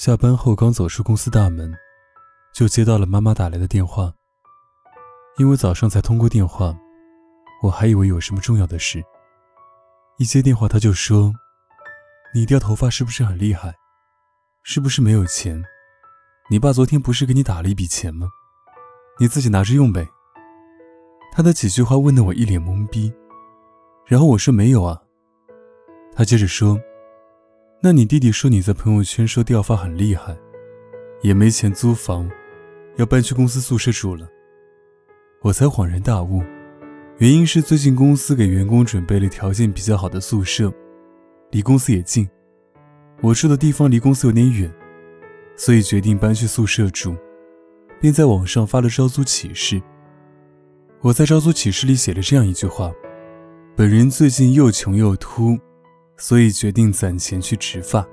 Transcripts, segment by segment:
下班后刚走出公司大门，就接到了妈妈打来的电话。因为早上才通过电话，我还以为有什么重要的事。一接电话，她就说：“你掉头发是不是很厉害？是不是没有钱？你爸昨天不是给你打了一笔钱吗？你自己拿着用呗。”她的几句话问得我一脸懵逼，然后我说：“没有啊。”她接着说。那你弟弟说你在朋友圈说掉发很厉害，也没钱租房，要搬去公司宿舍住了。我才恍然大悟，原因是最近公司给员工准备了条件比较好的宿舍，离公司也近。我住的地方离公司有点远，所以决定搬去宿舍住，并在网上发了招租启事。我在招租启事里写了这样一句话：本人最近又穷又秃。所以决定攒钱去植发，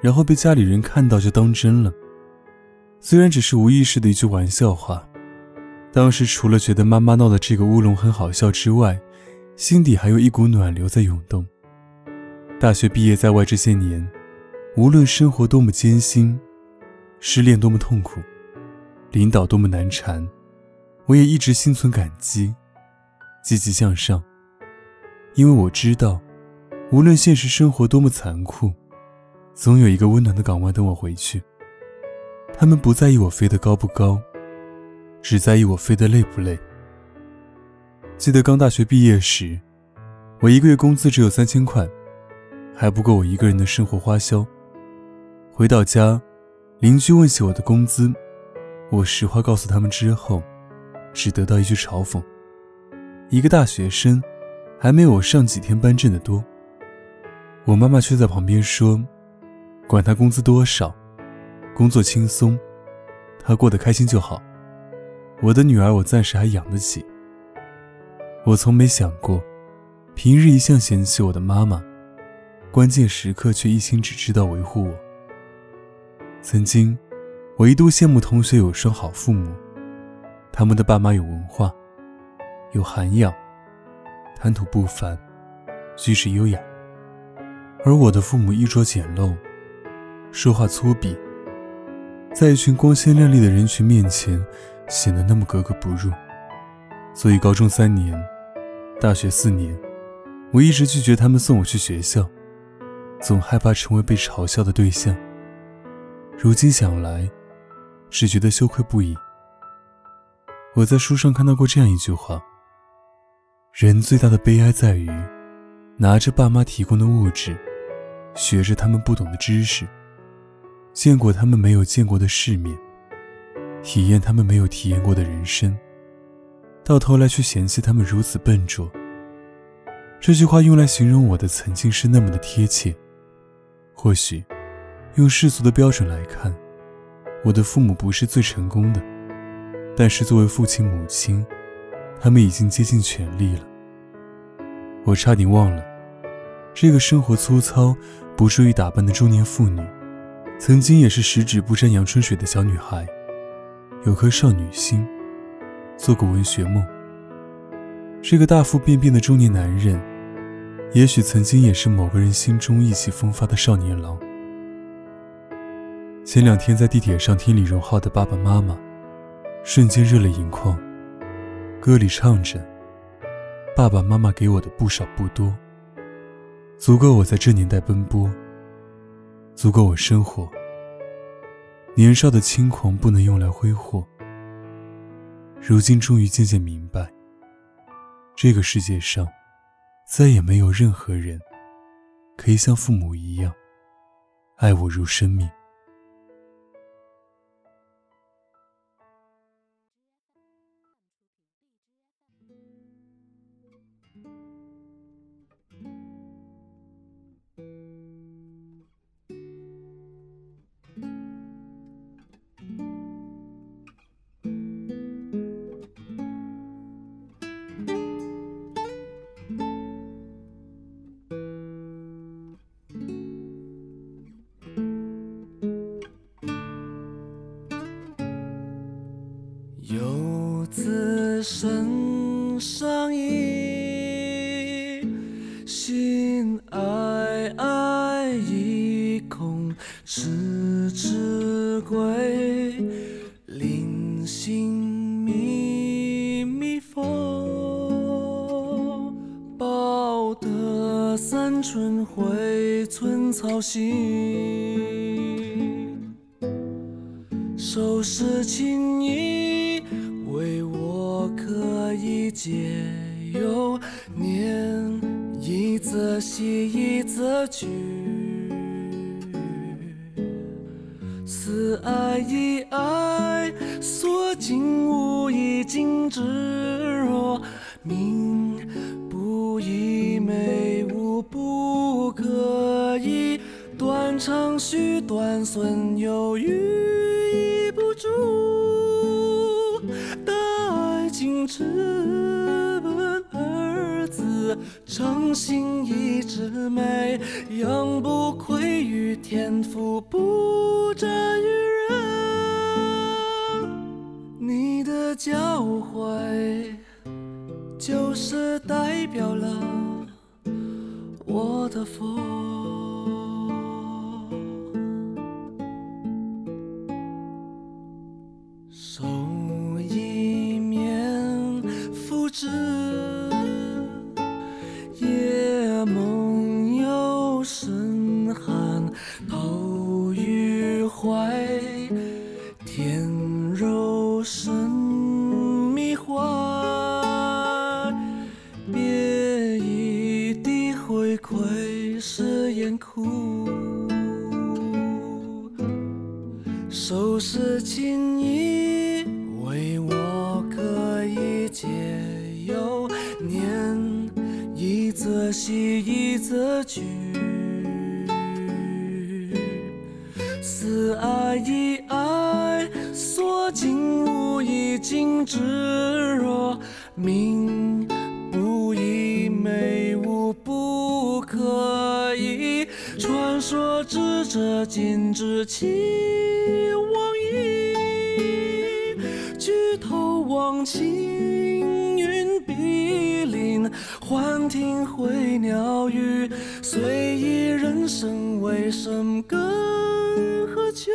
然后被家里人看到就当真了。虽然只是无意识的一句玩笑话，当时除了觉得妈妈闹的这个乌龙很好笑之外，心底还有一股暖流在涌动。大学毕业在外这些年，无论生活多么艰辛，失恋多么痛苦，领导多么难缠，我也一直心存感激，积极向上，因为我知道。无论现实生活多么残酷，总有一个温暖的港湾等我回去。他们不在意我飞得高不高，只在意我飞得累不累。记得刚大学毕业时，我一个月工资只有三千块，还不够我一个人的生活花销。回到家，邻居问起我的工资，我实话告诉他们之后，只得到一句嘲讽：“一个大学生，还没有我上几天班挣得多。”我妈妈却在旁边说：“管他工资多少，工作轻松，他过得开心就好。我的女儿，我暂时还养得起。”我从没想过，平日一向嫌弃我的妈妈，关键时刻却一心只知道维护我。曾经，我一度羡慕同学有双好父母，他们的爸妈有文化，有涵养，谈吐不凡，举止优雅。而我的父母衣着简陋，说话粗鄙，在一群光鲜亮丽的人群面前，显得那么格格不入。所以高中三年，大学四年，我一直拒绝他们送我去学校，总害怕成为被嘲笑的对象。如今想来，只觉得羞愧不已。我在书上看到过这样一句话：人最大的悲哀在于，拿着爸妈提供的物质。学着他们不懂的知识，见过他们没有见过的世面，体验他们没有体验过的人生，到头来却嫌弃他们如此笨拙。这句话用来形容我的曾经是那么的贴切。或许，用世俗的标准来看，我的父母不是最成功的，但是作为父亲母亲，他们已经竭尽全力了。我差点忘了。这个生活粗糙、不注意打扮的中年妇女，曾经也是十指不沾阳春水的小女孩，有颗少女心，做过文学梦。这个大腹便便的中年男人，也许曾经也是某个人心中意气风发的少年郎。前两天在地铁上听李荣浩的《爸爸妈妈》，瞬间热泪盈眶。歌里唱着：“爸爸妈妈给我的不少不多。”足够我在这年代奔波，足够我生活。年少的轻狂不能用来挥霍。如今终于渐渐明白，这个世界上，再也没有任何人，可以像父母一样，爱我如生命。爱爱一空迟迟归。临行密密缝，报得三春晖，寸草心。收拾情意，为我可以解忧。年则喜，一则惧。思爱一爱，所敬无一敬之若命不移，美物不可移。断肠续断损，有余已不足。待今之诚心一直美，杨不愧于天赋，不沾于人。你的教诲，就是代表了我的佛。手则喜，一则惧。思爱一爱，所尽无一尽之若命不移，美物不可移。传说智者尽知其往矣，举头望青云碧林，幻听回鸟语。随意人生为生，更何求？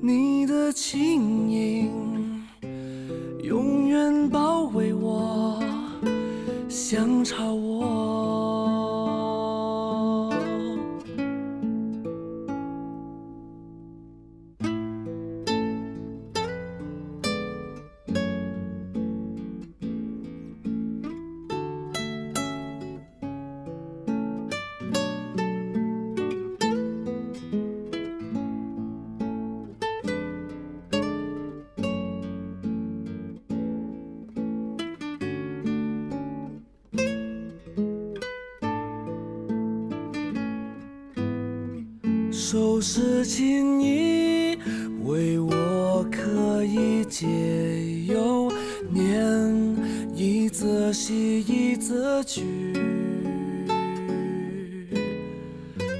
你的轻盈永远包围我，想朝我。收拾情意，为我可以解忧。念一则喜，一则惧。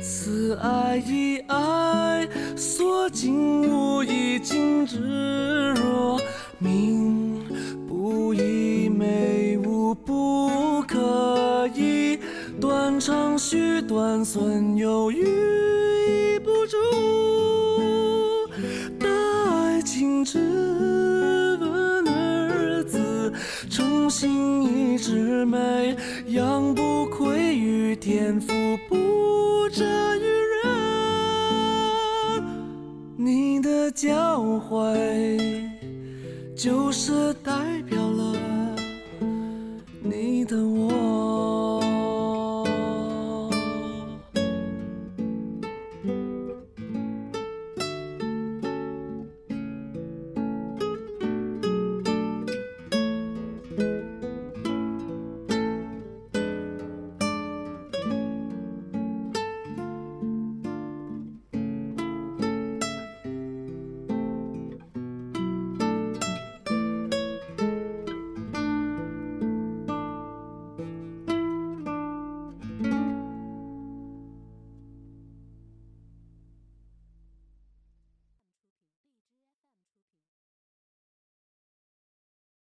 此爱一爱，所尽无一尽之若命不移，美物不可移。断肠续断损，心一枝美，养不愧于天赋，不折于人。你的教诲，就是代表了你的我。